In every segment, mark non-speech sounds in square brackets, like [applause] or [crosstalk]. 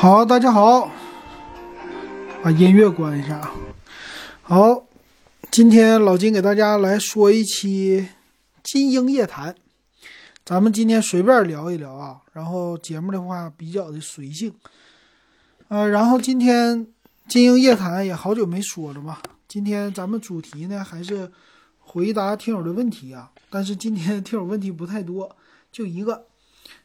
好，大家好，把音乐关一下啊。好，今天老金给大家来说一期《金鹰夜谈》，咱们今天随便聊一聊啊。然后节目的话比较的随性，呃，然后今天《金鹰夜谈》也好久没说了嘛。今天咱们主题呢还是回答听友的问题啊，但是今天听友问题不太多，就一个，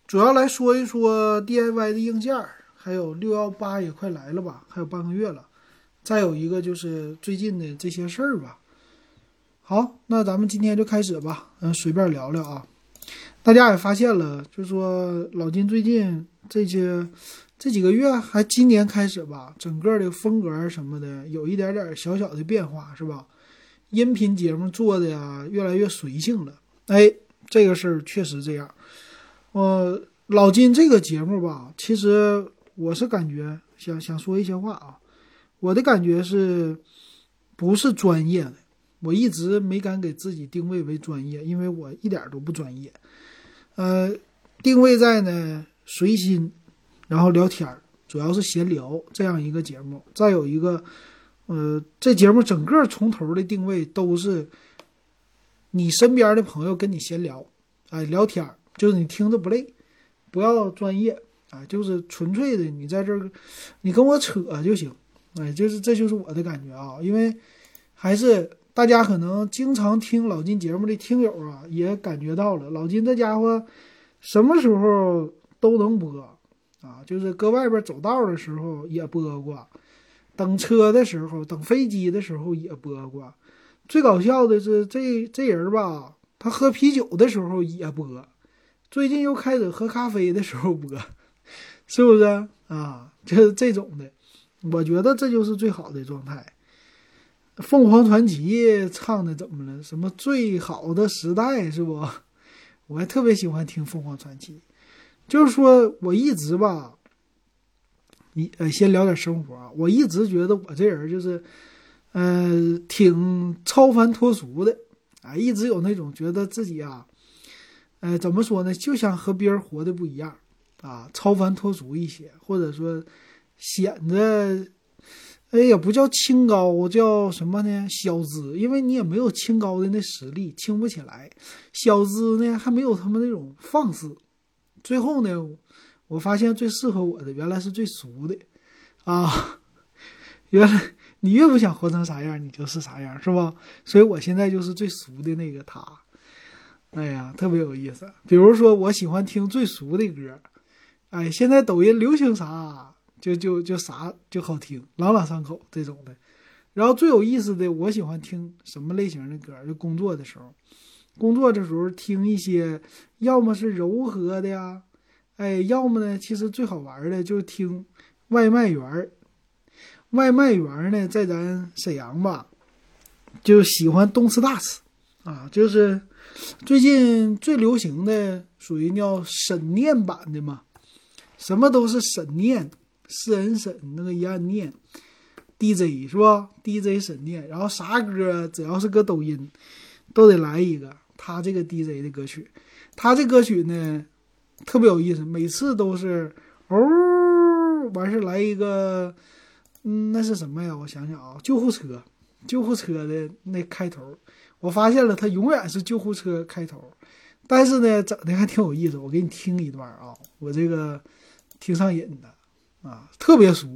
主要来说一说 DIY 的硬件儿。还有六幺八也快来了吧，还有半个月了。再有一个就是最近的这些事儿吧。好，那咱们今天就开始吧，嗯，随便聊聊啊。大家也发现了，就说老金最近这些这几个月，还今年开始吧，整个的风格什么的有一点点小小的变化，是吧？音频节目做的呀，越来越随性了。哎，这个事儿确实这样。我老金这个节目吧，其实。我是感觉想想说一些话啊，我的感觉是，不是专业的，我一直没敢给自己定位为专业，因为我一点都不专业。呃，定位在呢随心，然后聊天儿，主要是闲聊这样一个节目。再有一个，呃，这节目整个从头的定位都是，你身边的朋友跟你闲聊，哎，聊天儿，就是你听着不累，不要专业。啊，就是纯粹的，你在这儿，你跟我扯就行，哎，就是这就是我的感觉啊，因为还是大家可能经常听老金节目的听友啊，也感觉到了，老金这家伙什么时候都能播啊，就是搁外边走道的时候也播过，等车的时候、等飞机的时候也播过，最搞笑的是这这人吧，他喝啤酒的时候也播，最近又开始喝咖啡的时候播。是不是啊？就是这种的，我觉得这就是最好的状态。凤凰传奇唱的怎么了？什么最好的时代是不？[laughs] 我还特别喜欢听凤凰传奇。就是说我一直吧，你呃，先聊点生活。我一直觉得我这人就是，呃，挺超凡脱俗的啊，一直有那种觉得自己啊，呃，怎么说呢？就像和别人活的不一样。啊，超凡脱俗一些，或者说显得，哎，也不叫清高，叫什么呢？小资，因为你也没有清高的那实力，清不起来。小资呢，还没有他们那种放肆。最后呢，我发现最适合我的，原来是最俗的，啊，原来你越不想活成啥样，你就是啥样，是吧？所以我现在就是最俗的那个他。哎呀，特别有意思。比如说，我喜欢听最俗的歌。哎，现在抖音流行啥，就就就啥就好听，朗朗上口这种的。然后最有意思的，我喜欢听什么类型的歌？就工作的时候，工作的时候听一些，要么是柔和的呀，哎，要么呢，其实最好玩的就是听外卖员儿。外卖员儿呢，在咱沈阳吧，就喜欢动次大次啊，就是最近最流行的，属于叫沈念版的嘛。什么都是沈念，四人沈那个一按念，DJ 是吧？DJ 沈念，然后啥歌只要是搁抖音，都得来一个他这个 DJ 的歌曲。他这歌曲呢特别有意思，每次都是哦，完事来一个，嗯，那是什么呀？我想想啊，救护车，救护车的那开头，我发现了，他永远是救护车开头，但是呢，整的还挺有意思。我给你听一段啊，我这个。挺上瘾的，啊，特别熟。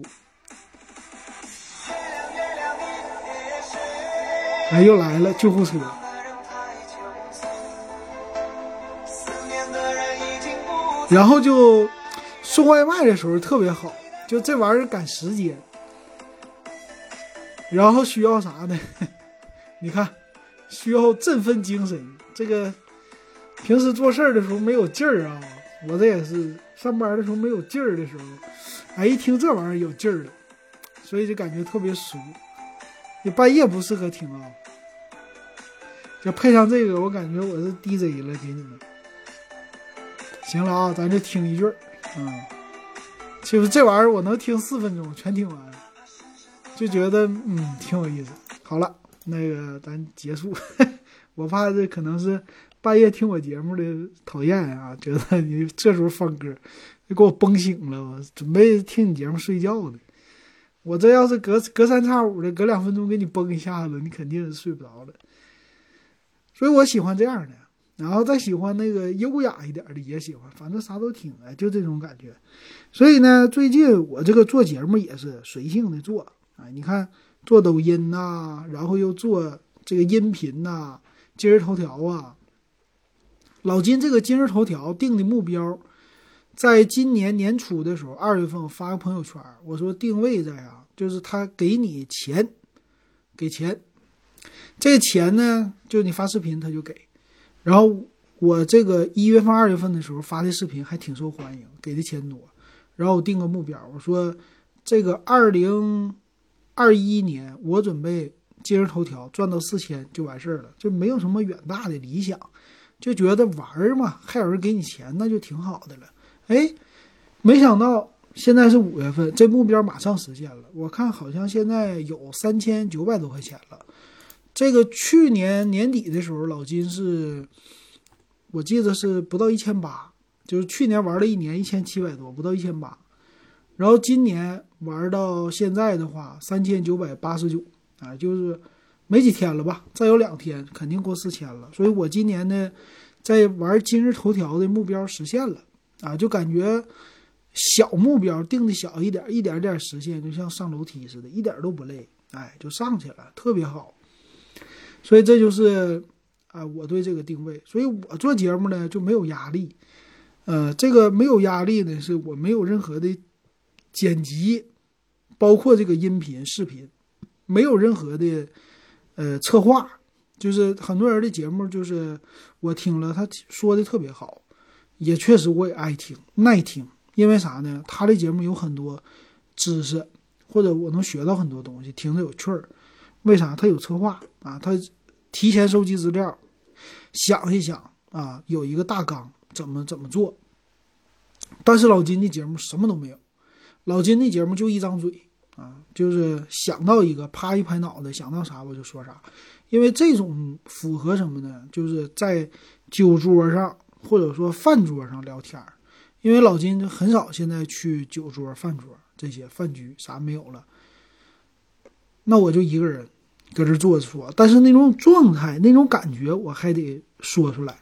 哎，又来了救护车。然后就送外卖的时候特别好，就这玩意儿赶时间。然后需要啥呢？[laughs] 你看，需要振奋精神。这个平时做事儿的时候没有劲儿啊，我这也是。上班的时候没有劲儿的时候，哎，一听这玩意儿有劲儿了，所以就感觉特别熟。你半夜不适合听啊，就配上这个，我感觉我是 DJ 了，给你们。行了啊，咱就听一句儿，嗯，其实这玩意儿我能听四分钟，全听完，就觉得嗯挺有意思。好了，那个咱结束，[laughs] 我怕这可能是。半夜听我节目的讨厌啊，[laughs] 觉得你这时候放歌，给我崩醒了，我准备听你节目睡觉呢。我这要是隔隔三差五的，隔两分钟给你崩一下子，你肯定是睡不着了。所以我喜欢这样的，然后再喜欢那个优雅一点的也喜欢，反正啥都听啊，就这种感觉。所以呢，最近我这个做节目也是随性的做啊，你看做抖音呐，然后又做这个音频呐，今日头条啊。老金这个今日头条定的目标，在今年年初的时候，二月份我发个朋友圈，我说定位在啊，就是他给你钱，给钱，这个钱呢，就你发视频他就给。然后我这个一月份、二月份的时候发的视频还挺受欢迎，给的钱多。然后我定个目标，我说这个二零二一年我准备今日头条赚到四千就完事儿了，就没有什么远大的理想。就觉得玩儿嘛，还有人给你钱，那就挺好的了。哎，没想到现在是五月份，这目标马上实现了。我看好像现在有三千九百多块钱了。这个去年年底的时候，老金是，我记得是不到一千八，就是去年玩了一年一千七百多，不到一千八。然后今年玩到现在的话，三千九百八十九啊，就是。没几天了吧，再有两天肯定过四千了。所以我今年呢，在玩今日头条的目标实现了啊，就感觉小目标定的小一点，一点点实现，就像上楼梯似的，一点都不累，哎，就上去了，特别好。所以这就是啊，我对这个定位。所以我做节目呢就没有压力，呃，这个没有压力呢，是我没有任何的剪辑，包括这个音频、视频，没有任何的。呃，策划就是很多人的节目，就是我听了他说的特别好，也确实我也爱听耐听，因为啥呢？他的节目有很多知识，或者我能学到很多东西，听着有趣儿。为啥？他有策划啊，他提前收集资料，想一想啊，有一个大纲，怎么怎么做。但是老金的节目什么都没有，老金的节目就一张嘴。啊，就是想到一个，啪一拍脑袋，想到啥我就说啥，因为这种符合什么呢？就是在酒桌上或者说饭桌上聊天儿，因为老金很少现在去酒桌、饭桌这些饭局啥没有了，那我就一个人搁这坐着说，但是那种状态、那种感觉我还得说出来，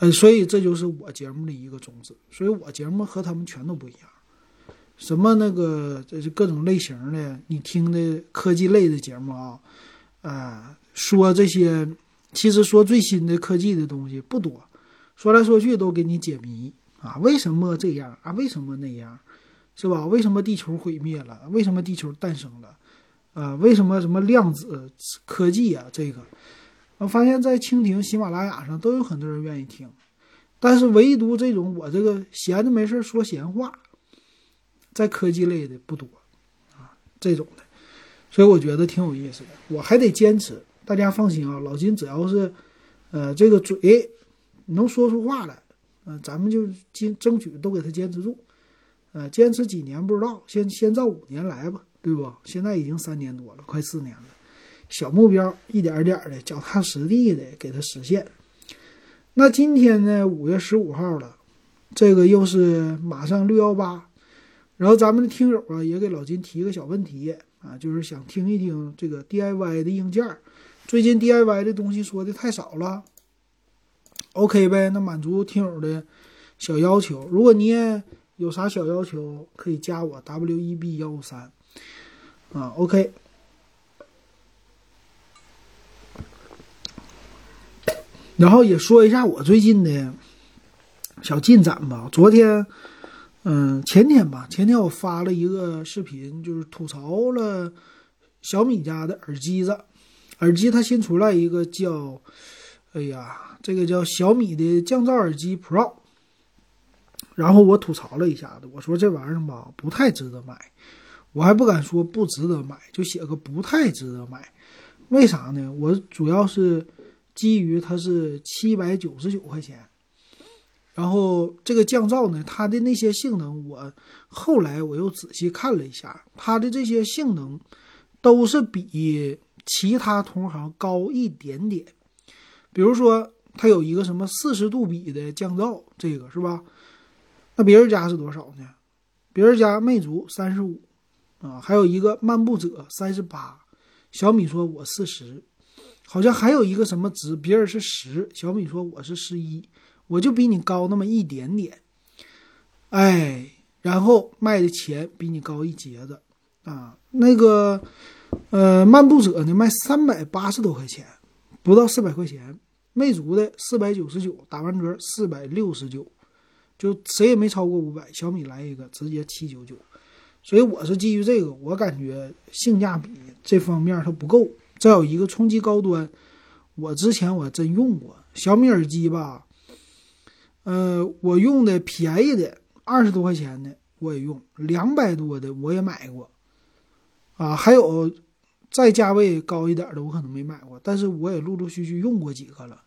呃，所以这就是我节目的一个宗旨，所以我节目和他们全都不一样。什么那个这是各种类型的，你听的科技类的节目啊，啊，说这些，其实说最新的科技的东西不多，说来说去都给你解谜啊，为什么这样啊？为什么那样，是吧？为什么地球毁灭了？为什么地球诞生了？啊，为什么什么量子科技啊？这个，我发现，在蜻蜓、喜马拉雅上都有很多人愿意听，但是唯独这种我这个闲着没事说闲话。在科技类的不多，啊，这种的，所以我觉得挺有意思的。我还得坚持，大家放心啊，老金只要是，呃，这个嘴能说出话来，呃，咱们就坚争取都给他坚持住，呃，坚持几年不知道，先先照五年来吧，对不？现在已经三年多了，快四年了，小目标一点点的，脚踏实地的给他实现。那今天呢，五月十五号了，这个又是马上六幺八。然后咱们的听友啊，也给老金提个小问题啊，就是想听一听这个 DIY 的硬件。最近 DIY 的东西说的太少了，OK 呗？那满足听友的小要求。如果你也有啥小要求，可以加我 WEB 幺五三啊，OK。然后也说一下我最近的小进展吧。昨天。嗯，前天吧，前天我发了一个视频，就是吐槽了小米家的耳机子。耳机它新出来一个叫，哎呀，这个叫小米的降噪耳机 Pro。然后我吐槽了一下子，我说这玩意儿吧，不太值得买。我还不敢说不值得买，就写个不太值得买。为啥呢？我主要是基于它是七百九十九块钱。然后这个降噪呢，它的那些性能，我后来我又仔细看了一下，它的这些性能都是比其他同行高一点点。比如说，它有一个什么四十度比的降噪，这个是吧？那别人家是多少呢？别人家魅族三十五啊，还有一个漫步者三十八，小米说我四十，好像还有一个什么值，别人是十，小米说我是十一，我就比你高那么一点点，哎，然后卖的钱比你高一截子啊，那个呃漫步者呢卖三百八十多块钱，不到四百块钱，魅族的四百九十九，打完折四百六十九。就谁也没超过五百，小米来一个直接七九九，所以我是基于这个，我感觉性价比这方面它不够。再有一个冲击高端，我之前我真用过小米耳机吧，呃，我用的便宜的二十多块钱的我也用，两百多的我也买过，啊，还有再价位高一点的我可能没买过，但是我也陆陆续续用过几个了。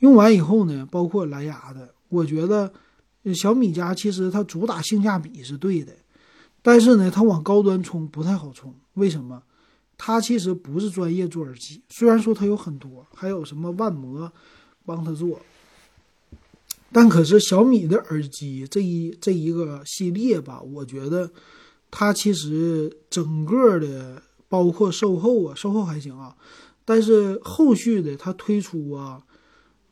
用完以后呢，包括蓝牙的，我觉得。小米家其实它主打性价比是对的，但是呢，它往高端冲不太好冲。为什么？它其实不是专业做耳机，虽然说它有很多，还有什么万魔帮它做，但可是小米的耳机这一这一个系列吧，我觉得它其实整个的包括售后啊，售后还行啊，但是后续的它推出啊，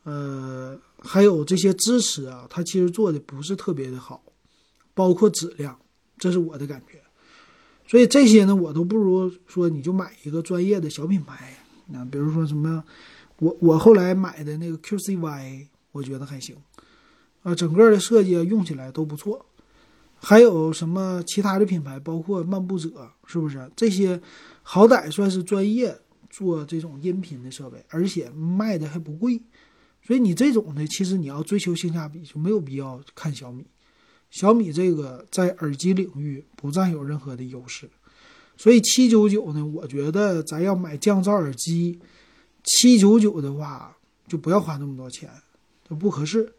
呃。还有这些支持啊，它其实做的不是特别的好，包括质量，这是我的感觉。所以这些呢，我都不如说你就买一个专业的小品牌，那比如说什么，我我后来买的那个 QCY，我觉得还行，啊，整个的设计用起来都不错。还有什么其他的品牌，包括漫步者，是不是？这些好歹算是专业做这种音频的设备，而且卖的还不贵。所以你这种呢，其实你要追求性价比，就没有必要看小米。小米这个在耳机领域不占有任何的优势，所以七九九呢，我觉得咱要买降噪耳机，七九九的话就不要花那么多钱，就不合适。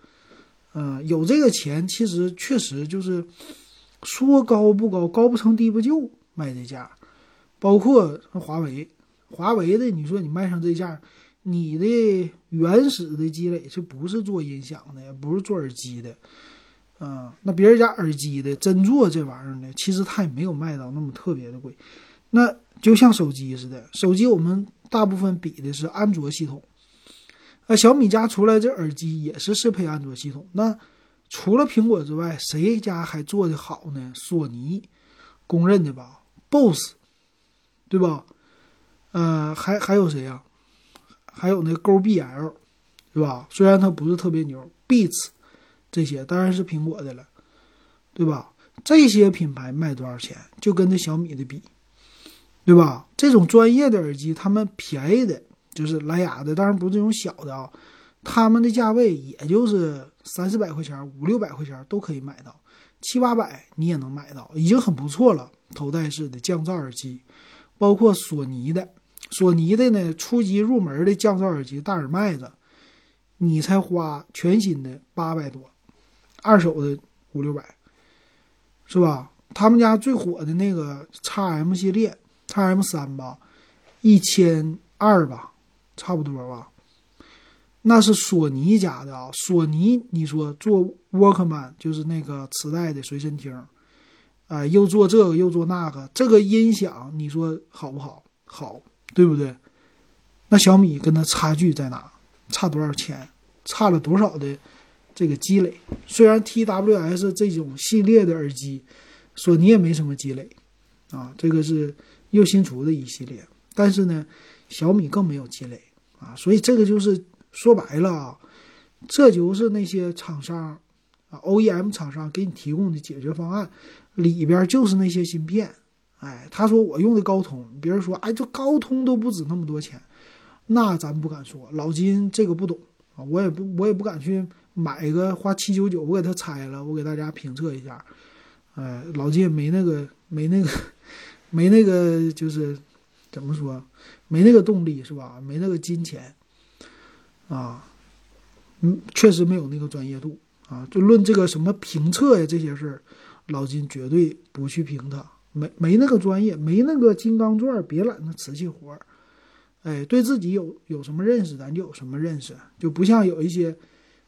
嗯，有这个钱，其实确实就是说高不高，高不成低不就卖这价。包括华为，华为的，你说你卖上这价。你的原始的积累是不是做音响的，不是做耳机的，啊，那别人家耳机的真做这玩意儿呢，其实他也没有卖到那么特别的贵。那就像手机似的，手机我们大部分比的是安卓系统，啊，小米家出来这耳机也是适配安卓系统。那除了苹果之外，谁家还做的好呢？索尼，公认的吧，BOSS，对吧？呃，还还有谁呀？还有那勾 BL，对吧？虽然它不是特别牛，Beats 这些当然是苹果的了，对吧？这些品牌卖多少钱，就跟这小米的比，对吧？这种专业的耳机，他们便宜的，就是蓝牙的，当然不是这种小的啊，他们的价位也就是三四百块钱、五六百块钱都可以买到，七八百你也能买到，已经很不错了。头戴式的降噪耳机，包括索尼的。索尼的呢，初级入门的降噪耳机大耳麦子，你才花全新的八百多，二手的五六百，是吧？他们家最火的那个 x M 系列，x M 三吧，一千二吧，差不多吧。那是索尼家的啊，索尼，你说做 Walkman 就是那个磁带的随身听，啊，又做这个又做那个，这个音响你说好不好？好。对不对？那小米跟它差距在哪？差多少钱？差了多少的这个积累？虽然 TWS 这种系列的耳机，索尼也没什么积累啊，这个是又新出的一系列，但是呢，小米更没有积累啊，所以这个就是说白了啊，这就是那些厂商啊，OEM 厂商给你提供的解决方案里边就是那些芯片。哎，他说我用的高通，别人说，哎，这高通都不止那么多钱，那咱不敢说，老金这个不懂啊，我也不，我也不敢去买一个花七九九，我给他拆了，我给大家评测一下，哎，老金没那个，没那个，没那个，就是怎么说，没那个动力是吧？没那个金钱，啊，嗯，确实没有那个专业度啊，就论这个什么评测呀这些事儿，老金绝对不去评他。没没那个专业，没那个金刚钻，别揽那瓷器活儿。哎，对自己有有什么认识，咱就有什么认识，就不像有一些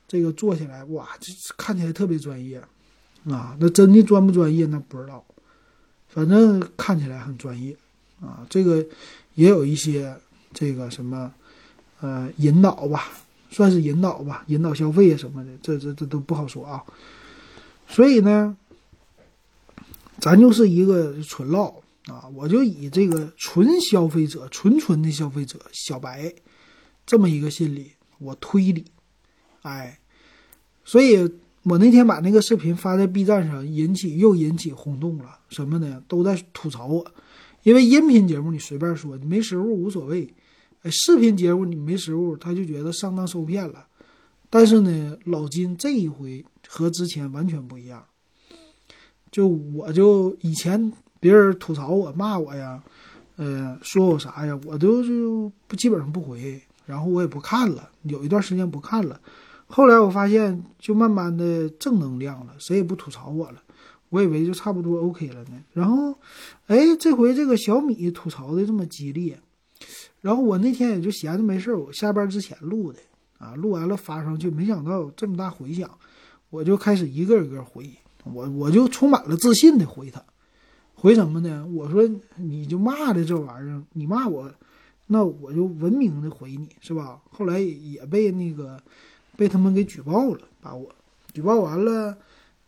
这个做起来哇，这看起来特别专业，啊，那真的专不专业那不知道，反正看起来很专业啊。这个也有一些这个什么呃引导吧，算是引导吧，引导消费啊什么的，这这这都不好说啊。所以呢，咱就是一个纯唠啊，我就以这个纯消费者、纯纯的消费者小白这么一个心理，我推理，哎，所以。我那天把那个视频发在 B 站上，引起又引起轰动了。什么呢？都在吐槽我，因为音频节目你随便说，你没实物无所谓。哎，视频节目你没实物，他就觉得上当受骗了。但是呢，老金这一回和之前完全不一样。就我就以前别人吐槽我骂我呀，呃，说我啥呀，我都就不基本上不回，然后我也不看了，有一段时间不看了。后来我发现，就慢慢的正能量了，谁也不吐槽我了。我以为就差不多 OK 了呢。然后，哎，这回这个小米吐槽的这么激烈，然后我那天也就闲着没事儿我下班之前录的啊，录完了发上去，没想到这么大回响，我就开始一个一个回，我我就充满了自信的回他，回什么呢？我说你就骂的这玩意儿，你骂我，那我就文明的回你是吧？后来也被那个。被他们给举报了，把我举报完了，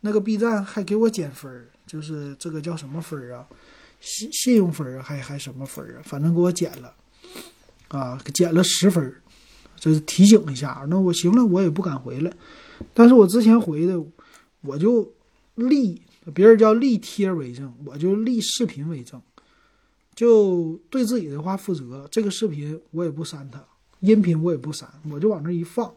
那个 B 站还给我减分儿，就是这个叫什么分儿啊？信信用分儿，还还什么分儿啊？反正给我减了，啊，减了十分儿，这是提醒一下。那我行了，我也不敢回了。但是我之前回的，我就立别人叫立贴为证，我就立视频为证，就对自己的话负责。这个视频我也不删它，音频我也不删，我就往那一放。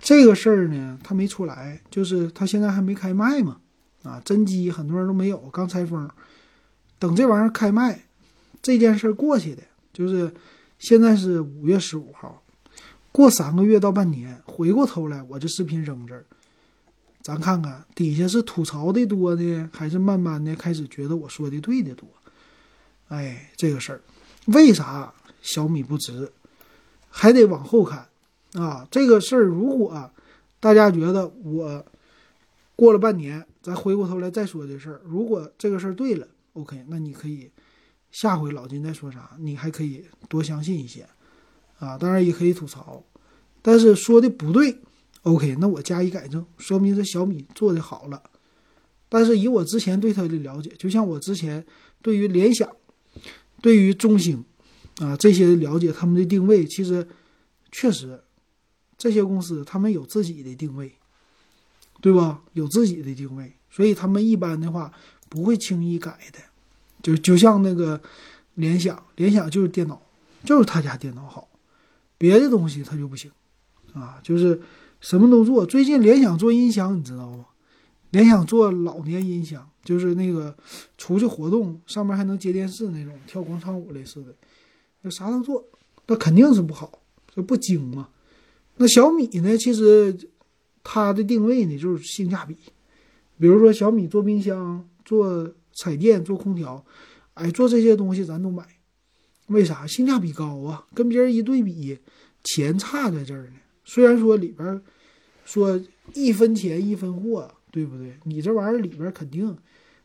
这个事儿呢，他没出来，就是他现在还没开卖嘛，啊，真机很多人都没有，刚拆封，等这玩意儿开卖，这件事儿过去的，就是现在是五月十五号，过三个月到半年，回过头来，我这视频扔这儿，咱看看底下是吐槽的多呢，还是慢慢的开始觉得我说的对的多？哎，这个事儿，为啥小米不值？还得往后看。啊，这个事儿，如果大家觉得我过了半年，咱回过头来再说这事儿，如果这个事儿对了，OK，那你可以下回老金再说啥，你还可以多相信一些啊。当然也可以吐槽，但是说的不对，OK，那我加以改正，说明这小米做的好了。但是以我之前对它的了解，就像我之前对于联想、对于中兴啊这些了解，他们的定位其实确实。这些公司他们有自己的定位，对吧？有自己的定位，所以他们一般的话不会轻易改的。就就像那个联想，联想就是电脑，就是他家电脑好，别的东西他就不行啊。就是什么都做。最近联想做音响，你知道吗？联想做老年音响，就是那个出去活动上面还能接电视那种，跳广场舞类似的，那啥都做，那肯定是不好，这不精嘛。那小米呢？其实它的定位呢就是性价比。比如说小米做冰箱、做彩电、做空调，哎，做这些东西咱都买。为啥？性价比高啊！跟别人一对比，钱差在这儿呢。虽然说里边说一分钱一分货，对不对？你这玩意儿里边肯定，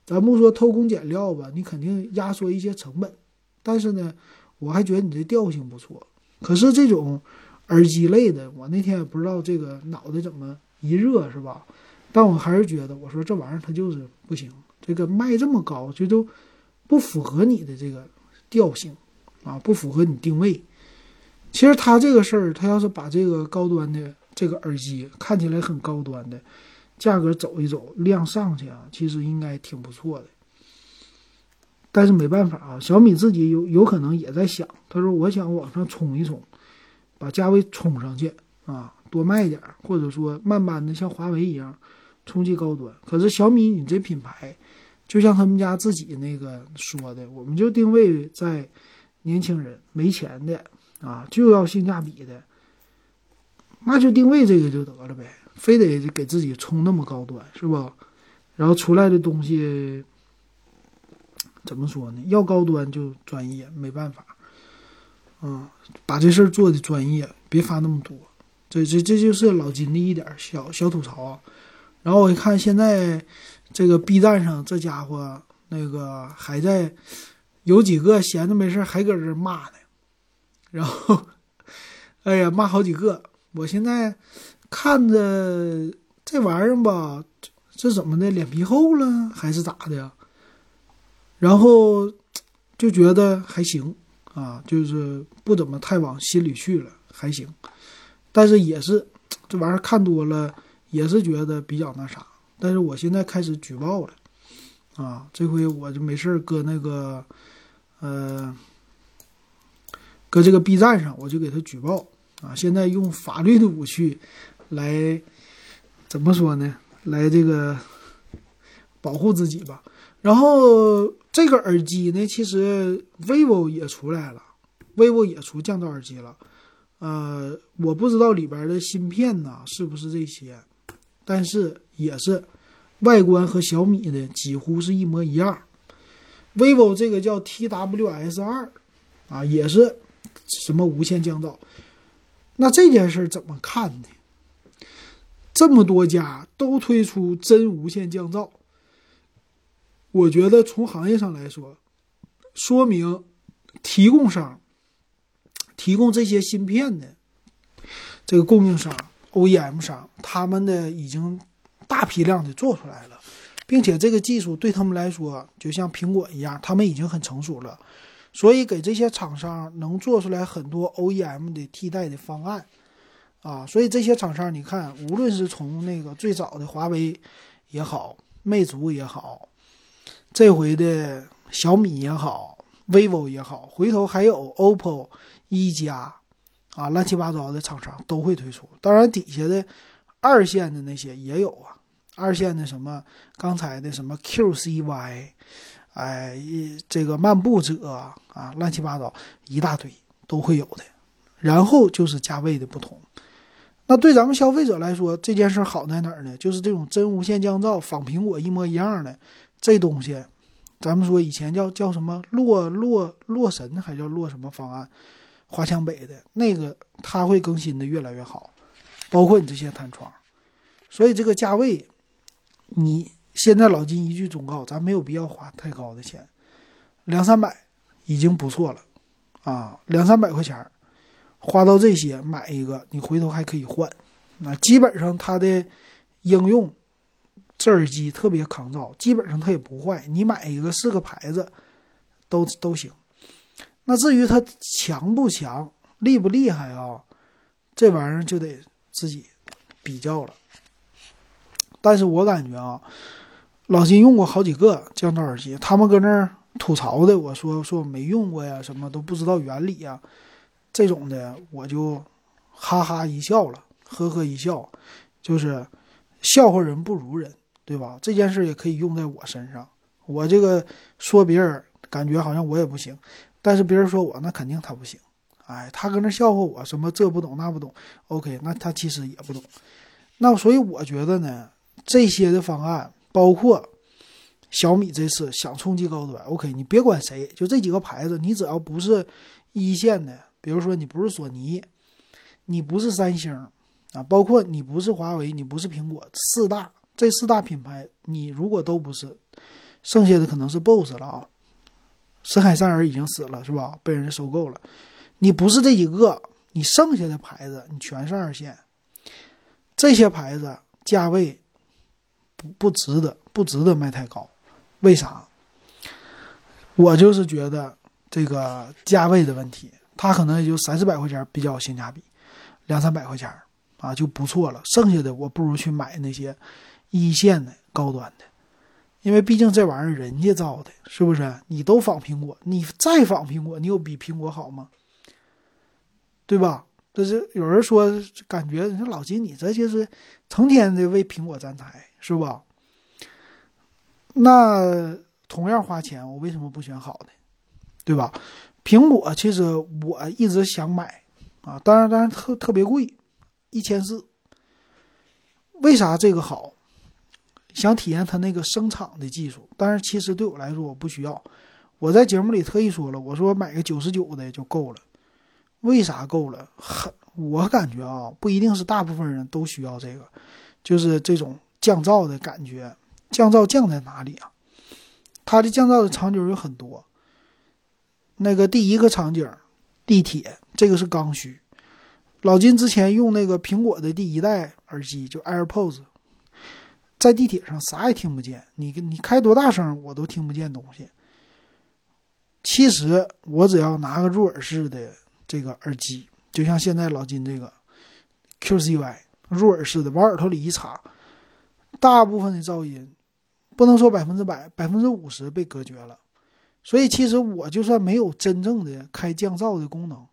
咱不说偷工减料吧，你肯定压缩一些成本。但是呢，我还觉得你这调性不错。可是这种。耳机类的，我那天也不知道这个脑袋怎么一热是吧？但我还是觉得，我说这玩意儿它就是不行，这个卖这么高，就都不符合你的这个调性啊，不符合你定位。其实他这个事儿，他要是把这个高端的这个耳机看起来很高端的价格走一走，量上去啊，其实应该挺不错的。但是没办法啊，小米自己有有可能也在想，他说我想往上冲一冲。把价位冲上去啊，多卖点，或者说慢慢的像华为一样冲击高端。可是小米，你这品牌，就像他们家自己那个说的，我们就定位在年轻人没钱的啊，就要性价比的，那就定位这个就得了呗，非得给自己冲那么高端是吧？然后出来的东西怎么说呢？要高端就专业，没办法。啊，把这事儿做的专业，别发那么多。这这这就是老金的一点小小吐槽啊。然后我一看现在这个 B 站上这家伙那个还在有几个闲着没事还搁这骂呢，然后 [laughs] 哎呀骂好几个，我现在看着这玩意儿吧，这怎么的脸皮厚了还是咋的？然后就觉得还行啊，就是不怎么太往心里去了，还行，但是也是这玩意儿看多了。也是觉得比较那啥，但是我现在开始举报了，啊，这回我就没事儿搁那个，呃，搁这个 B 站上，我就给他举报，啊，现在用法律的武器来怎么说呢？来这个保护自己吧。然后这个耳机呢，其实 vivo 也出来了，vivo 也出降噪耳机了，呃，我不知道里边的芯片呢是不是这些。但是也是，外观和小米的几乎是一模一样。vivo 这个叫 TWS 二啊，也是什么无线降噪。那这件事怎么看呢？这么多家都推出真无线降噪，我觉得从行业上来说，说明提供商提供这些芯片的这个供应商。OEM 商他们的已经大批量的做出来了，并且这个技术对他们来说就像苹果一样，他们已经很成熟了，所以给这些厂商能做出来很多 OEM 的替代的方案啊。所以这些厂商，你看，无论是从那个最早的华为也好，魅族也好，这回的小米也好，vivo 也好，回头还有 OPPO、一加。啊，乱七八糟的厂商都会推出，当然底下的二线的那些也有啊。二线的什么刚才的什么 QCY，哎，这个漫步者啊，乱七八糟一大堆都会有的。然后就是价位的不同。那对咱们消费者来说，这件事好在哪儿呢？就是这种真无线降噪，仿苹果一模一样的这东西，咱们说以前叫叫什么洛洛洛神，还叫洛什么方案？华强北的那个，它会更新的越来越好，包括你这些弹窗，所以这个价位，你现在老金一句忠告，咱没有必要花太高的钱，两三百已经不错了，啊，两三百块钱花到这些买一个，你回头还可以换，那基本上它的应用，这耳机特别抗噪，基本上它也不坏，你买一个是个牌子，都都行。那至于它强不强、厉不厉害啊？这玩意儿就得自己比较了。但是我感觉啊，老金用过好几个降噪耳机，他们搁那儿吐槽的，我说说没用过呀，什么都不知道原理呀，这种的我就哈哈一笑了，呵呵一笑，就是笑话人不如人，对吧？这件事也可以用在我身上，我这个说别人，感觉好像我也不行。但是别人说我那肯定他不行，哎，他搁那笑话我什么这不懂那不懂，OK，那他其实也不懂。那所以我觉得呢，这些的方案包括小米这次想冲击高端，OK，你别管谁，就这几个牌子，你只要不是一线的，比如说你不是索尼，你不是三星啊，包括你不是华为，你不是苹果，四大这四大品牌，你如果都不是，剩下的可能是 BOSS 了啊。深海三人已经死了，是吧？被人收购了。你不是这几个，你剩下的牌子你全是二线。这些牌子价位不不值得，不值得卖太高。为啥？我就是觉得这个价位的问题，它可能也就三四百块钱比较性价比，两三百块钱啊就不错了。剩下的我不如去买那些一线的高端的。因为毕竟这玩意儿人家造的，是不是？你都仿苹果，你再仿苹果，你有比苹果好吗？对吧？但是有人说，感觉你说老金，你这就是成天的为苹果站台，是吧？那同样花钱，我为什么不选好的？对吧？苹果其实我一直想买啊，当然当然特特别贵，一千四。为啥这个好？想体验它那个声场的技术，但是其实对我来说我不需要。我在节目里特意说了，我说买个九十九的就够了。为啥够了？很，我感觉啊，不一定是大部分人都需要这个，就是这种降噪的感觉，降噪降在哪里啊？它的降噪的场景有很多。那个第一个场景，地铁，这个是刚需。老金之前用那个苹果的第一代耳机，就 AirPods，在地铁上啥也听不见，你你开多大声我都听不见东西。其实我只要拿个入耳式的这个耳机，就像现在老金这个 QCY 入耳式的，往耳朵里一插，大部分的噪音不能说百分之百，百分之五十被隔绝了。所以其实我就算没有真正的开降噪的功能，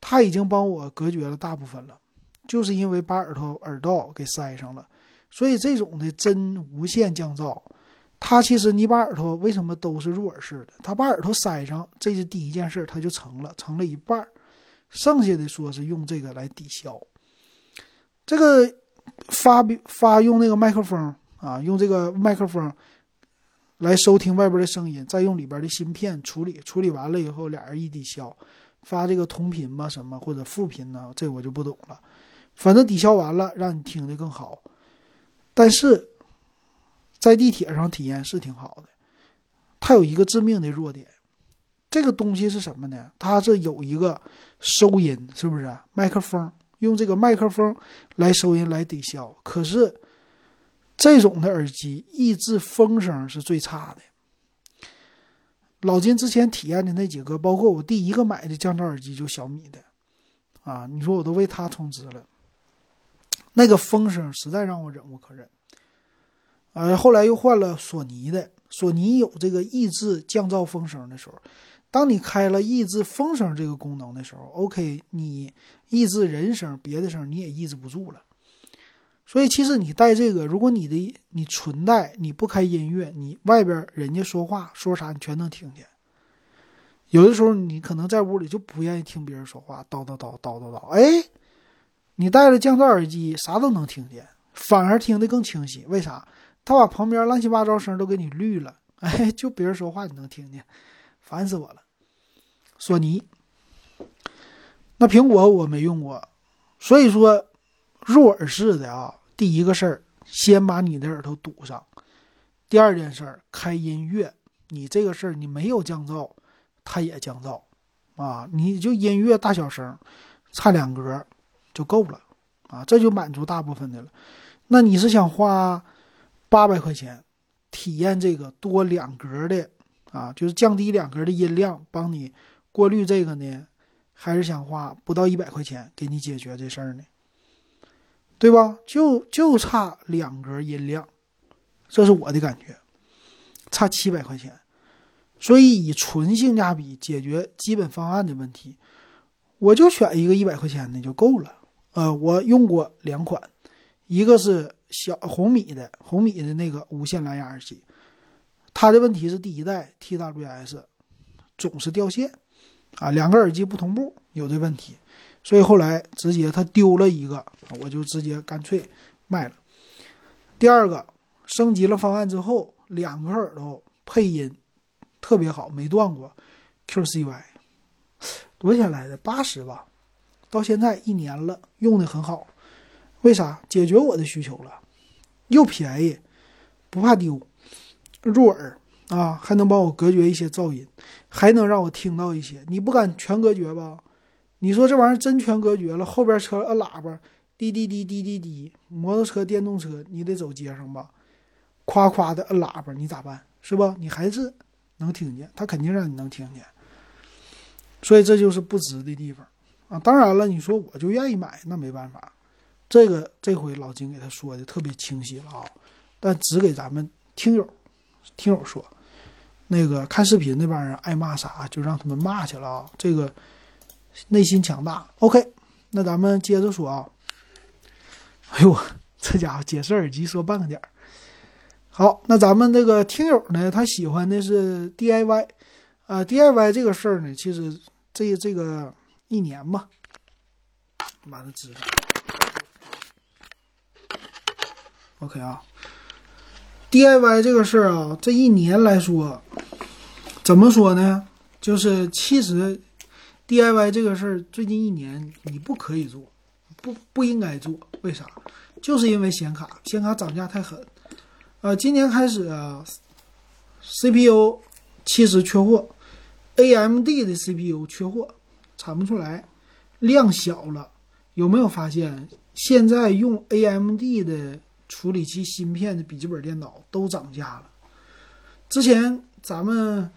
它已经帮我隔绝了大部分了，就是因为把耳朵耳道给塞上了。所以这种的真无线降噪，它其实你把耳朵为什么都是入耳式的？它把耳朵塞上，这是第一件事，它就成了，成了一半，剩下的说是用这个来抵消。这个发发用那个麦克风啊，用这个麦克风。来收听外边的声音，再用里边的芯片处理，处理完了以后，俩人一抵消，发这个同频吧，什么或者副频呢？这我就不懂了。反正抵消完了，让你听得更好。但是在地铁上体验是挺好的。它有一个致命的弱点，这个东西是什么呢？它是有一个收音，是不是？麦克风用这个麦克风来收音来抵消，可是。这种的耳机抑制风声是最差的。老金之前体验的那几个，包括我第一个买的降噪耳机就小米的，啊，你说我都为它充值了。那个风声实在让我忍无可忍。呃，后来又换了索尼的，索尼有这个抑制降噪风声的时候，当你开了抑制风声这个功能的时候，OK，你抑制人声、别的声你也抑制不住了。所以其实你带这个，如果你的你纯带，你不开音乐，你外边人家说话说啥，你全能听见。有的时候你可能在屋里就不愿意听别人说话，叨叨叨叨叨叨。哎，你戴了降噪耳机，啥都能听见，反而听得更清晰。为啥？他把旁边乱七八糟声都给你滤了。哎，就别人说话你能听见，烦死我了。索尼，那苹果我没用过，所以说入耳式的啊。第一个事儿，先把你的耳朵堵上。第二件事儿，开音乐。你这个事儿，你没有降噪，它也降噪啊。你就音乐大小声，差两格就够了啊，这就满足大部分的了。那你是想花八百块钱体验这个多两格的啊，就是降低两格的音量，帮你过滤这个呢，还是想花不到一百块钱给你解决这事儿呢？对吧？就就差两格音量，这是我的感觉，差七百块钱，所以以纯性价比解决基本方案的问题，我就选一个一百块钱的就够了。呃，我用过两款，一个是小红米的红米的那个无线蓝牙耳机，它的问题是第一代 TWS 总是掉线，啊，两个耳机不同步有这问题。所以后来直接他丢了一个，我就直接干脆卖了。第二个升级了方案之后，两个耳朵配音特别好，没断过。QCY 多少钱来的？八十吧，到现在一年了，用的很好。为啥？解决我的需求了，又便宜，不怕丢，入耳啊，还能帮我隔绝一些噪音，还能让我听到一些。你不敢全隔绝吧？你说这玩意儿真全隔绝了，后边车摁喇叭，滴滴滴滴滴滴，摩托车、电动车，你得走街上吧，夸夸的摁喇叭，你咋办？是不？你还是能听见，他肯定让你能听见。所以这就是不值的地方啊！当然了，你说我就愿意买，那没办法。这个这回老金给他说的特别清晰了啊，但只给咱们听友听友说，那个看视频那帮人爱骂啥就让他们骂去了啊，这个。内心强大，OK，那咱们接着说啊。[laughs] 哎呦，这家伙解释耳机说半个点儿。好，那咱们这个听友呢，他喜欢的是 DIY，啊，DIY 这个事儿呢，其实这这个一年吧，把它支上。OK 啊，DIY 这个事儿啊，这一年来说，怎么说呢？就是其实。DIY 这个事儿，最近一年你不可以做，不不应该做，为啥？就是因为显卡，显卡涨价太狠。呃，今年开始啊，CPU 其实缺货，AMD 的 CPU 缺货，产不出来，量小了。有没有发现，现在用 AMD 的处理器芯片的笔记本电脑都涨价了？之前咱们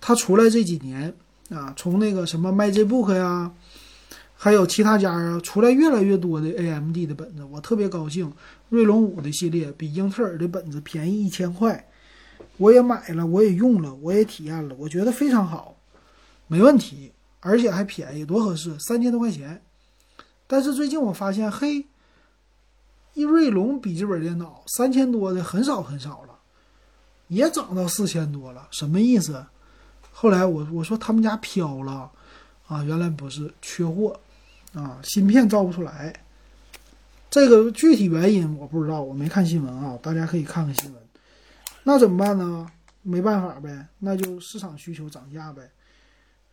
它出来这几年啊，从那个什么 MagicBook 呀。还有其他家啊，出来越来越多的 AMD 的本子，我特别高兴。锐龙五的系列比英特尔的本子便宜一千块，我也买了，我也用了，我也体验了，我觉得非常好，没问题，而且还便宜，多合适，三千多块钱。但是最近我发现，嘿，一锐龙笔记本电脑三千多的很少很少了，也涨到四千多了，什么意思？后来我我说他们家飘了，啊，原来不是缺货。啊，芯片造不出来，这个具体原因我不知道，我没看新闻啊，大家可以看看新闻。那怎么办呢？没办法呗，那就市场需求涨价呗。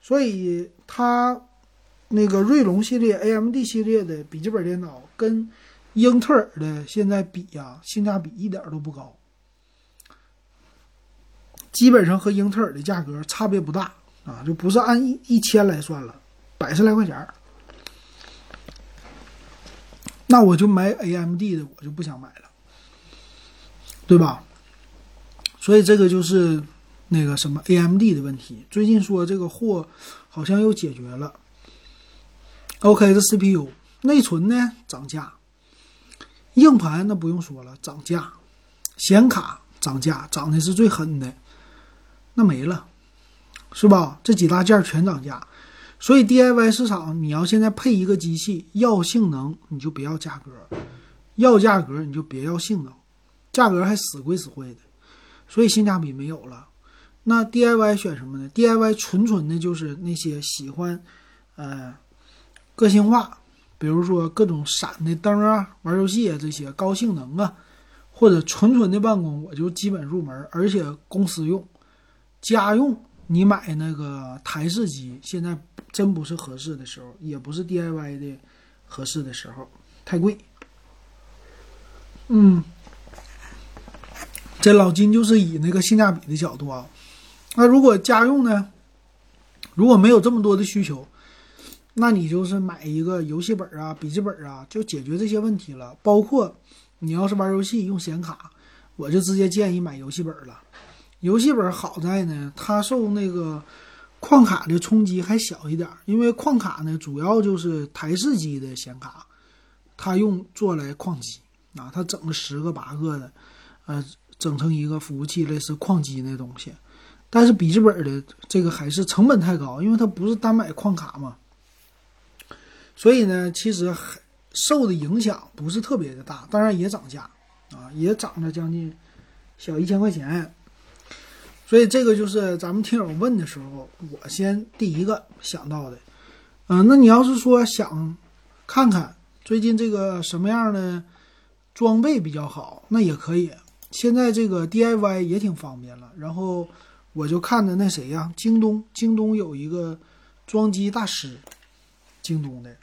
所以它那个锐龙系列、AMD 系列的笔记本电脑跟英特尔的现在比呀，性价比一点都不高，基本上和英特尔的价格差别不大啊，就不是按一一千来算了，百十来块钱。那我就买 AMD 的，我就不想买了，对吧？所以这个就是那个什么 AMD 的问题。最近说这个货好像又解决了。OK 的 CPU，内存呢涨价，硬盘那不用说了涨价，显卡涨价，涨的是最狠的，那没了，是吧？这几大件全涨价。所以 DIY 市场，你要现在配一个机器，要性能你就别要价格，要价格你就别要性能，价格还死贵死贵的，所以性价比没有了。那 DIY 选什么呢？DIY 纯纯的就是那些喜欢，呃，个性化，比如说各种闪的灯啊，玩游戏啊这些高性能啊，或者纯纯的办公，我就基本入门，而且公司用，家用你买那个台式机现在。真不是合适的时候，也不是 DIY 的合适的时候，太贵。嗯，这老金就是以那个性价比的角度啊。那如果家用呢？如果没有这么多的需求，那你就是买一个游戏本啊、笔记本啊，就解决这些问题了。包括你要是玩游戏用显卡，我就直接建议买游戏本了。游戏本好在呢，它受那个。矿卡的冲击还小一点，因为矿卡呢主要就是台式机的显卡，它用做来矿机啊，它整个十个八个的，呃，整成一个服务器类似矿机那东西。但是笔记本的这个还是成本太高，因为它不是单买矿卡嘛，所以呢，其实还受的影响不是特别的大，当然也涨价啊，也涨了将近小一千块钱。所以这个就是咱们听友问的时候，我先第一个想到的。嗯，那你要是说想看看最近这个什么样的装备比较好，那也可以。现在这个 DIY 也挺方便了。然后我就看的那谁呀，京东，京东有一个装机大师，京东的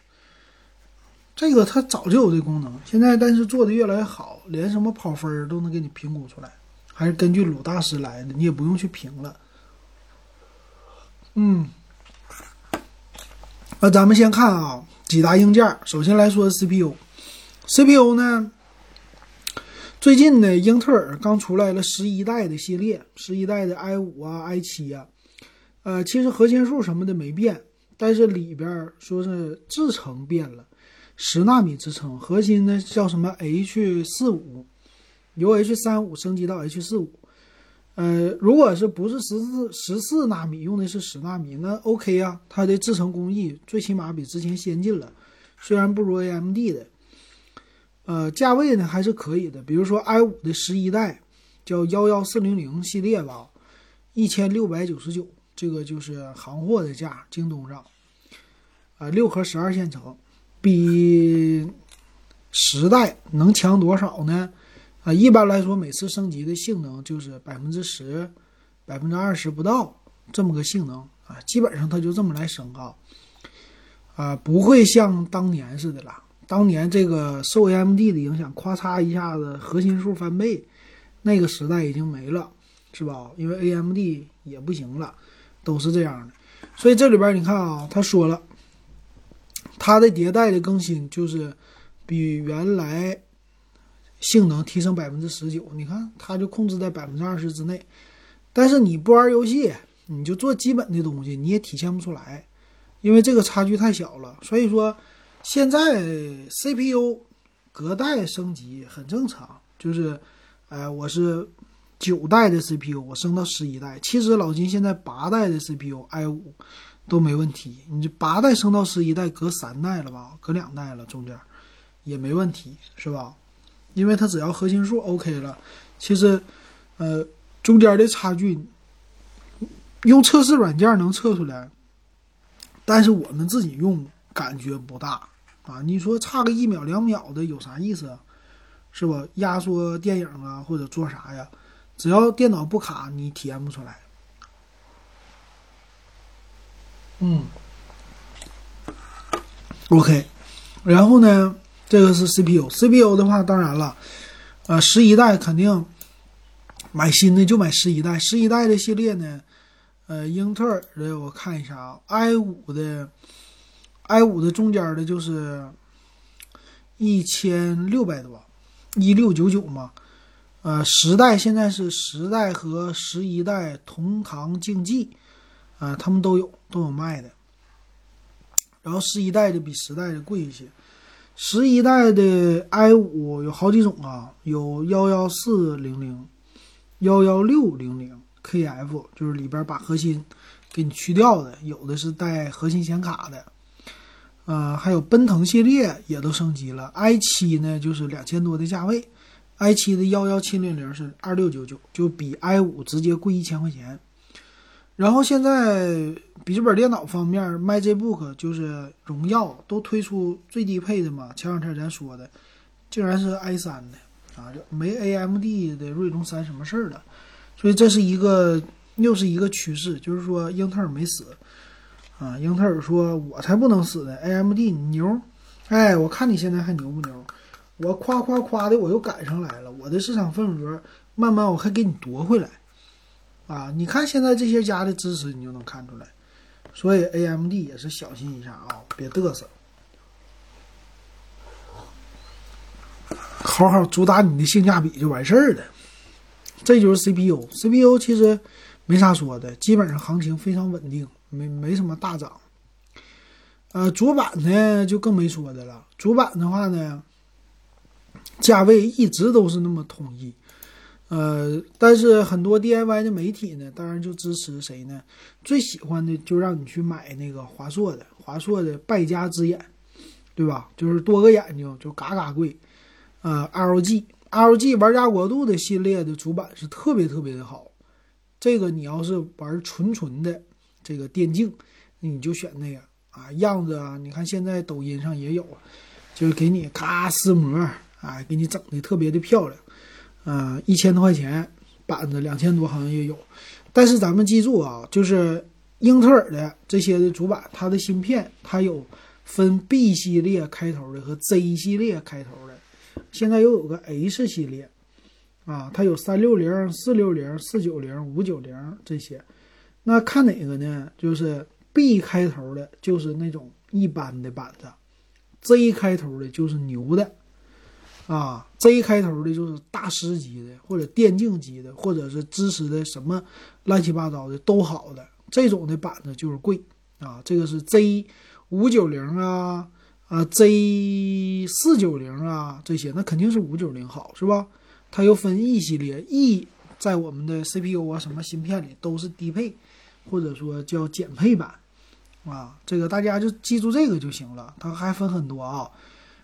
这个他早就有这功能，现在但是做的越来越好，连什么跑分都能给你评估出来。还是根据鲁大师来的，你也不用去评了。嗯，那咱们先看啊，几大硬件。首先来说 CPU，CPU 呢，最近呢，英特尔刚出来了十一代的系列，十一代的 i 五啊、i 七啊，呃，其实核心数什么的没变，但是里边说是制程变了，十纳米制程，核心呢叫什么 H 四五。由 H 三五升级到 H 四五，呃，如果是不是十四十四纳米，用的是十纳米，那 OK 啊，它的制程工艺最起码比之前先进了，虽然不如 AMD 的，呃，价位呢还是可以的。比如说 i 五的十一代，叫幺幺四零零系列吧，一千六百九十九，这个就是行货的价，京东上，啊，六核十二线程，比十代能强多少呢？啊，一般来说，每次升级的性能就是百分之十、百分之二十不到这么个性能啊，基本上它就这么来升啊，啊，不会像当年似的了当年这个受 AMD 的影响，咔嚓一下子核心数翻倍，那个时代已经没了，是吧？因为 AMD 也不行了，都是这样的。所以这里边你看啊，他说了，它的迭代的更新就是比原来性能提升百分之十九，你看它就控制在百分之二十之内。但是你不玩游戏，你就做基本的东西，你也体现不出来，因为这个差距太小了。所以说，现在 CPU 隔代升级很正常，就是，哎，我是九代的 CPU，我升到十一代。其实老金现在八代的 CPU i 五都没问题，你这八代升到十一代，隔三代了吧？隔两代了，中间也没问题，是吧？因为它只要核心数 OK 了，其实，呃。中间的差距，用测试软件能测出来，但是我们自己用感觉不大啊。你说差个一秒两秒的有啥意思啊？是吧？压缩电影啊，或者做啥呀？只要电脑不卡，你体验不出来。嗯，OK。然后呢，这个是 CPU，CPU 的话，当然了，呃，十一代肯定。买新的就买十一代，十一代的系列呢，呃，英特尔的我看一下啊，i 五的，i 五的中间的就是一千六百多，一六九九嘛，呃，十代现在是十代和十一代同堂竞技，啊，他们都有都有卖的，然后十一代的比十代的贵一些，十一代的 i 五有好几种啊，有幺幺四零零。幺幺六零零 KF 就是里边把核心给你去掉的，有的是带核心显卡的，呃，还有奔腾系列也都升级了。i 七呢就是两千多的价位，i 七的幺幺七零零是二六九九，就比 i 五直接贵一千块钱。然后现在笔记本电脑方面，MacBook 就是荣耀都推出最低配的嘛，前两天咱说的，竟然是 i 三的。啊，就没 AMD 的锐龙三什么事儿了，所以这是一个又是一个趋势，就是说英特尔没死啊，英特尔说我才不能死呢，AMD 你牛，哎，我看你现在还牛不牛？我夸夸夸的我又赶上来了，我的市场份额慢慢我还给你夺回来啊！你看现在这些家的支持，你就能看出来，所以 AMD 也是小心一下啊，别嘚瑟。好好主打你的性价比就完事儿了，这就是 CPU。CPU 其实没啥说的，基本上行情非常稳定，没没什么大涨。呃，主板呢就更没说的了。主板的话呢，价位一直都是那么统一。呃，但是很多 DIY 的媒体呢，当然就支持谁呢？最喜欢的就让你去买那个华硕的，华硕的败家之眼，对吧？就是多个眼睛，就嘎嘎贵。呃，LG，LG 玩家国度的系列的主板是特别特别的好。这个你要是玩纯纯的这个电竞，你就选那个啊，样子啊，你看现在抖音上也有，就是给你咔撕膜，啊，给你整的特别的漂亮。啊，一千多块钱板子，两千多好像也有。但是咱们记住啊，就是英特尔的这些的主板，它的芯片它有分 B 系列开头的和 Z 系列开头的。现在又有个 H 系列，啊，它有三六零、四六零、四九零、五九零这些，那看哪个呢？就是 B 开头的，就是那种一般的板子；Z 开头的，就是牛的，啊，Z 开头的就是大师级的，或者电竞级的，或者是支持的什么乱七八糟的都好的，这种的板子就是贵啊。这个是 Z 五九零啊。啊，Z 四九零啊，这些那肯定是五九零好，是吧？它又分 E 系列，E 在我们的 CPU 啊什么芯片里都是低配，或者说叫减配版，啊，这个大家就记住这个就行了。它还分很多啊，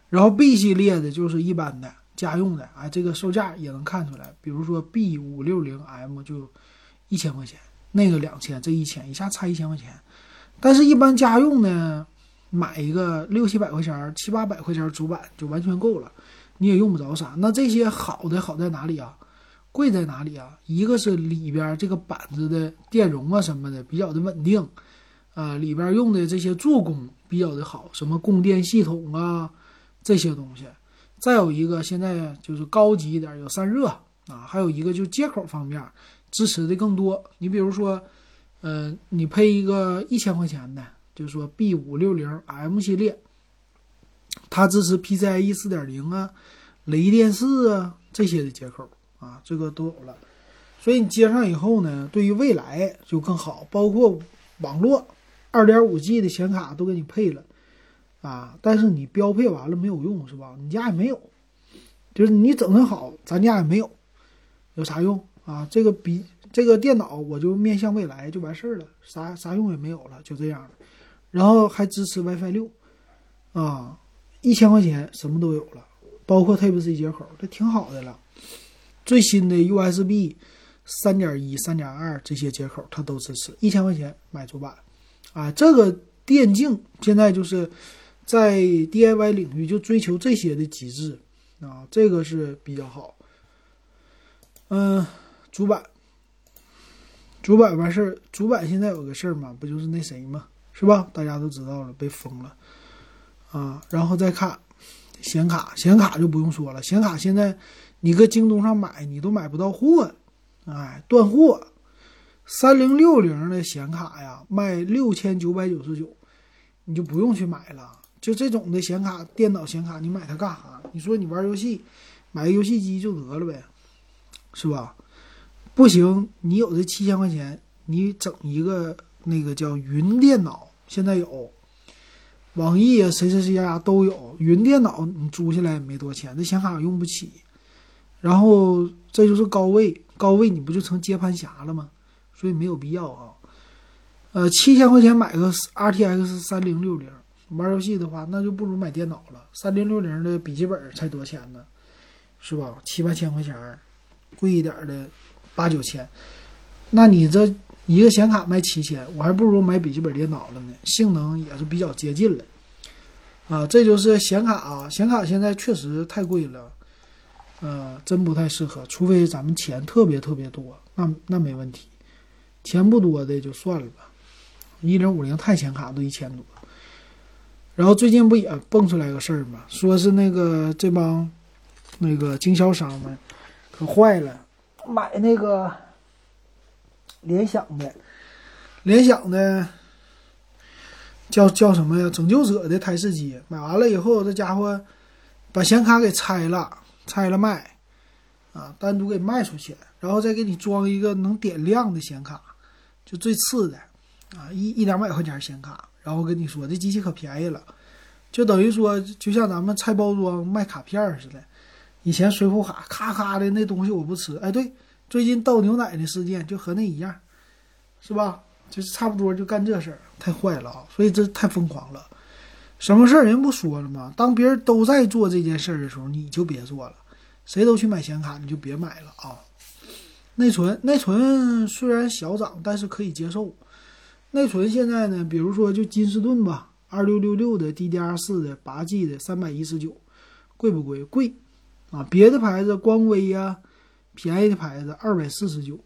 然后 B 系列的就是一般的家用的，哎，这个售价也能看出来，比如说 B 五六零 M 就一千块钱，那个两千，这一千一下差一千块钱，但是一般家用呢。买一个六七百块钱、七八百块钱主板就完全够了，你也用不着啥。那这些好的好在哪里啊？贵在哪里啊？一个是里边这个板子的电容啊什么的比较的稳定，啊，里边用的这些做工比较的好，什么供电系统啊、这些东西。再有一个，现在就是高级一点，有散热啊，还有一个就接口方面支持的更多。你比如说，呃，你配一个一千块钱的，就是说 B 五六零 M 系列，它支持 PCIe 四点零啊、雷电四啊这些的接口啊，这个都有了。所以你接上以后呢，对于未来就更好，包括网络，二点五 G 的显卡都给你配了。啊，但是你标配完了没有用是吧？你家也没有，就是你整的好，咱家也没有，有啥用啊？这个比这个电脑我就面向未来就完事儿了，啥啥用也没有了，就这样。然后还支持 WiFi 六，啊，一千块钱什么都有了，包括 Type C 接口，这挺好的了。最新的 USB 三点一、三点二这些接口它都支持，一千块钱买主板，啊，这个电竞现在就是。在 DIY 领域就追求这些的极致啊，这个是比较好。嗯，主板，主板完事儿，主板现在有个事儿嘛，不就是那谁嘛，是吧？大家都知道了，被封了啊。然后再看显卡，显卡就不用说了，显卡现在你搁京东上买，你都买不到货，哎，断货。三零六零的显卡呀，卖六千九百九十九，你就不用去买了。就这种的显卡，电脑显卡，你买它干啥？你说你玩游戏，买个游戏机就得了呗，是吧？不行，你有这七千块钱，你整一个那个叫云电脑，现在有，网易啊，谁谁谁家家都有云电脑，你租下来也没多钱，这显卡用不起。然后这就是高位，高位你不就成接盘侠了吗？所以没有必要啊。呃，七千块钱买个 RTX 三零六零。玩游戏的话，那就不如买电脑了。三零六零的笔记本才多钱呢，是吧？七八千块钱，贵一点的八九千。那你这一个显卡卖七千，我还不如买笔记本电脑了呢，性能也是比较接近了。啊，这就是显卡啊，显卡现在确实太贵了，呃，真不太适合。除非咱们钱特别特别多，那那没问题。钱不多的就算了吧。一零五零钛显卡都一千多。然后最近不也蹦出来个事儿吗？说是那个这帮那个经销商们可坏了，买那个联想的，联想的叫叫什么呀？拯救者的台式机，买完了以后，这家伙把显卡给拆了，拆了卖，啊，单独给卖出去，然后再给你装一个能点亮的显卡，就最次的，啊，一一两百块钱显卡。然后跟你说，这机器可便宜了，就等于说，就像咱们拆包装卖卡片似的。以前水浒卡咔咔的那东西我不吃，哎，对，最近倒牛奶的事件就和那一样，是吧？就是差不多就干这事儿，太坏了啊！所以这太疯狂了。什么事儿人不说了吗？当别人都在做这件事儿的时候，你就别做了。谁都去买显卡，你就别买了啊。内存，内存虽然小涨，但是可以接受。内存现在呢，比如说就金士顿吧，二六六六的 DDR 四的八 G 的三百一十九，贵不贵？贵啊！别的牌子光威呀，便宜的牌子二百四十九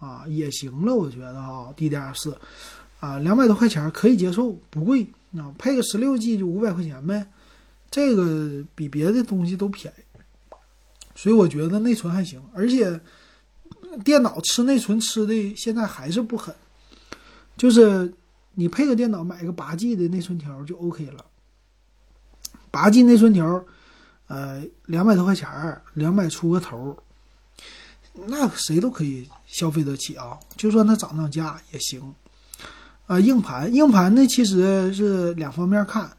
啊，也行了，我觉得哈，DDR 四啊，两百多块钱可以接受，不贵啊，配个十六 G 就五百块钱呗，这个比别的东西都便宜，所以我觉得内存还行，而且电脑吃内存吃的现在还是不狠。就是你配个电脑，买个八 G 的内存条就 OK 了。八 G 内存条，呃，两百多块钱儿，两百出个头，那谁都可以消费得起啊。就算它涨涨价也行。啊，硬盘，硬盘呢其实是两方面看。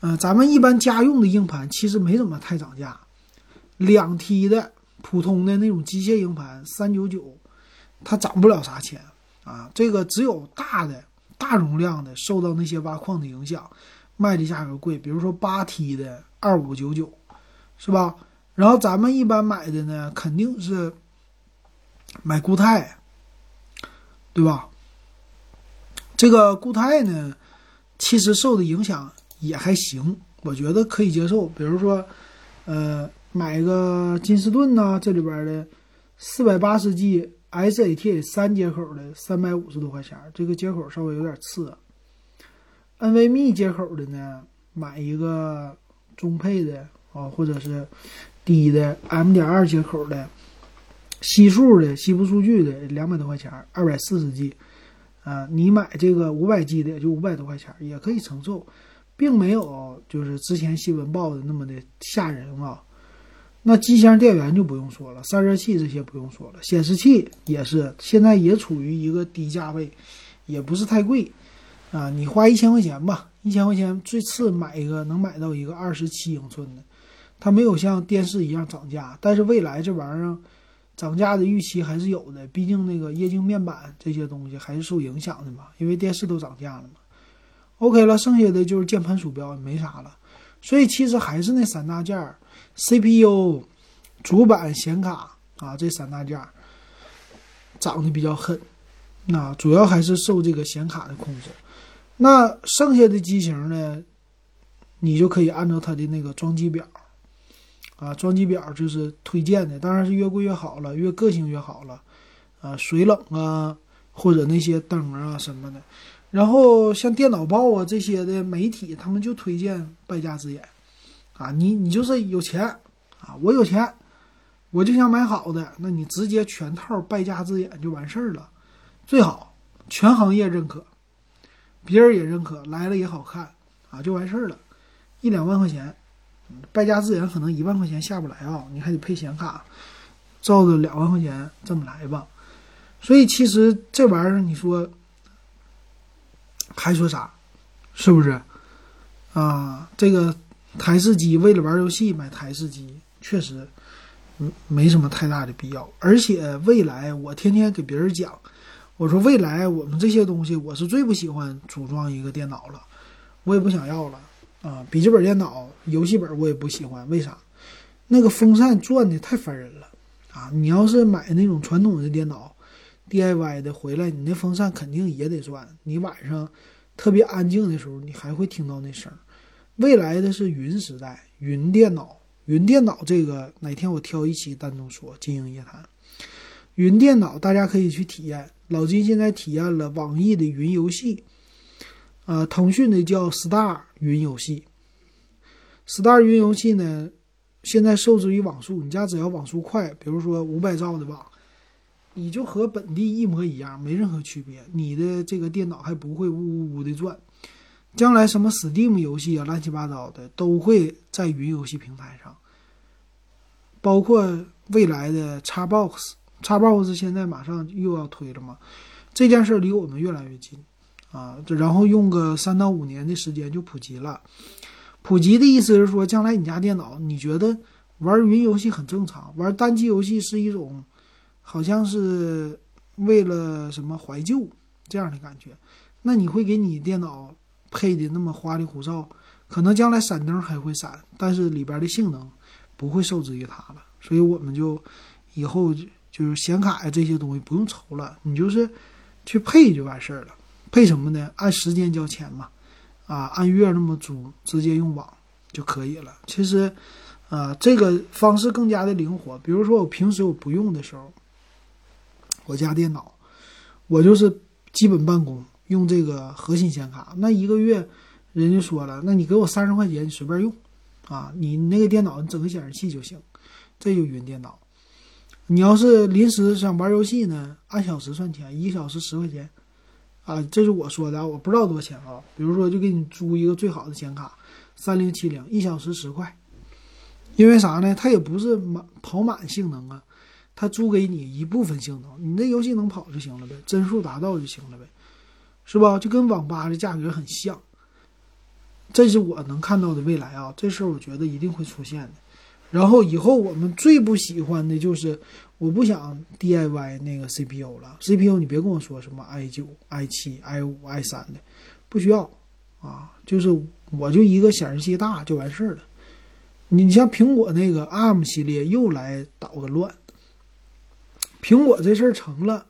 嗯，咱们一般家用的硬盘其实没怎么太涨价。两 T 的普通的那种机械硬盘，三九九，它涨不了啥钱。啊，这个只有大的、大容量的受到那些挖矿的影响，卖的价格贵。比如说八 T 的二五九九，是吧？然后咱们一般买的呢，肯定是买固态，对吧？这个固态呢，其实受的影响也还行，我觉得可以接受。比如说，呃，买个金士顿呐，这里边的四百八十 G。SATA 三接口的三百五十多块钱，这个接口稍微有点次。NVMe 接口的呢，买一个中配的啊，或者是低的 M 点二接口的，吸数的吸附数据的两百多块钱，二百四十 G，啊，你买这个五百 G 的也就五百多块钱，也可以承受，并没有就是之前新闻报的那么的吓人啊。那机箱电源就不用说了，散热器这些不用说了，显示器也是现在也处于一个低价位，也不是太贵，啊，你花一千块钱吧，一千块钱最次买一个能买到一个二十七英寸的，它没有像电视一样涨价，但是未来这玩意儿涨价的预期还是有的，毕竟那个液晶面板这些东西还是受影响的嘛，因为电视都涨价了嘛。OK 了，剩下的就是键盘鼠标没啥了，所以其实还是那三大件儿。CPU、主板、显卡啊，这三大件涨得比较狠，那主要还是受这个显卡的控制。那剩下的机型呢，你就可以按照它的那个装机表啊，装机表就是推荐的，当然是越贵越好了，越个性越好了啊，水冷啊，或者那些灯啊什么的。然后像电脑报啊这些的媒体，他们就推荐败家之眼。啊，你你就是有钱啊，我有钱，我就想买好的，那你直接全套败家之眼就完事儿了，最好全行业认可，别人也认可，来了也好看啊，就完事儿了，一两万块钱，败家之眼可能一万块钱下不来啊，你还得配显卡，照着两万块钱这么来吧，所以其实这玩意儿你说还说啥，是不是啊？这个。台式机为了玩游戏买台式机，确实，嗯，没什么太大的必要。而且未来我天天给别人讲，我说未来我们这些东西，我是最不喜欢组装一个电脑了，我也不想要了啊。笔记本电脑、游戏本我也不喜欢，为啥？那个风扇转的太烦人了啊！你要是买那种传统的电脑，DIY 的回来，你那风扇肯定也得转。你晚上特别安静的时候，你还会听到那声。未来的是云时代，云电脑，云电脑这个哪天我挑一期单独说。金鹰夜谈，云电脑大家可以去体验。老金现在体验了网易的云游戏，呃，腾讯的叫 Star 云游戏。Star 云游戏呢，现在受制于网速，你家只要网速快，比如说五百兆的网，你就和本地一模一样，没任何区别。你的这个电脑还不会呜呜呜的转。将来什么 Steam 游戏啊，乱七八糟的都会在云游戏平台上，包括未来的 Xbox，Xbox 现在马上又要推了嘛，这件事离我们越来越近啊，然后用个三到五年的时间就普及了。普及的意思是说，将来你家电脑你觉得玩云游戏很正常，玩单机游戏是一种好像是为了什么怀旧这样的感觉，那你会给你电脑。配的那么花里胡哨，可能将来闪灯还会闪，但是里边的性能不会受制于它了。所以我们就以后就是显卡呀这些东西不用愁了，你就是去配就完事儿了。配什么呢？按时间交钱嘛，啊，按月那么租，直接用网就可以了。其实，啊，这个方式更加的灵活。比如说我平时我不用的时候，我家电脑我就是基本办公。用这个核心显卡，那一个月，人家说了，那你给我三十块钱，你随便用，啊，你那个电脑你整个显示器就行，这就云电脑。你要是临时想玩游戏呢，按小时算钱，一个小时十块钱，啊，这是我说的啊，我不知道多少钱啊。比如说，就给你租一个最好的显卡，三零七零，一小时十块，因为啥呢？它也不是满跑满性能啊，它租给你一部分性能，你那游戏能跑就行了呗，帧数达到就行了呗。是吧？就跟网吧的价格很像，这是我能看到的未来啊！这事儿我觉得一定会出现的。然后以后我们最不喜欢的就是，我不想 DIY 那个 CPU 了。CPU 你别跟我说什么 i 九、i 七、i 五、i 三的，不需要啊！就是我就一个显示器大就完事儿了。你像苹果那个 ARM 系列又来捣个乱，苹果这事儿成了，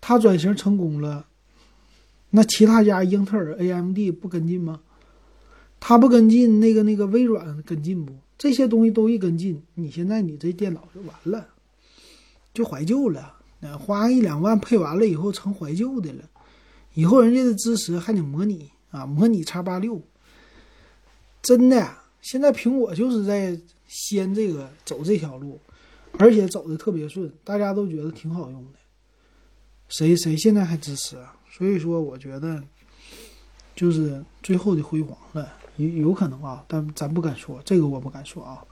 它转型成功了。那其他家英特尔、AMD 不跟进吗？他不跟进，那个那个微软跟进不？这些东西都一跟进，你现在你这电脑就完了，就怀旧了。花一两万配完了以后成怀旧的了，以后人家的支持还得模拟啊，模拟叉八六，真的现在苹果就是在先这个走这条路，而且走的特别顺，大家都觉得挺好用的。谁谁现在还支持啊？所以说，我觉得就是最后的辉煌了，有有可能啊，但咱不敢说，这个我不敢说啊。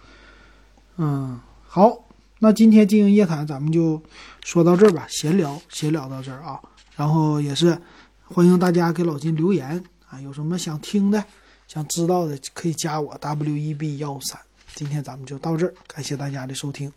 嗯，好，那今天经营夜谈咱们就说到这儿吧，闲聊闲聊到这儿啊。然后也是欢迎大家给老金留言啊，有什么想听的、想知道的，可以加我 W E B 幺三。今天咱们就到这儿，感谢大家的收听。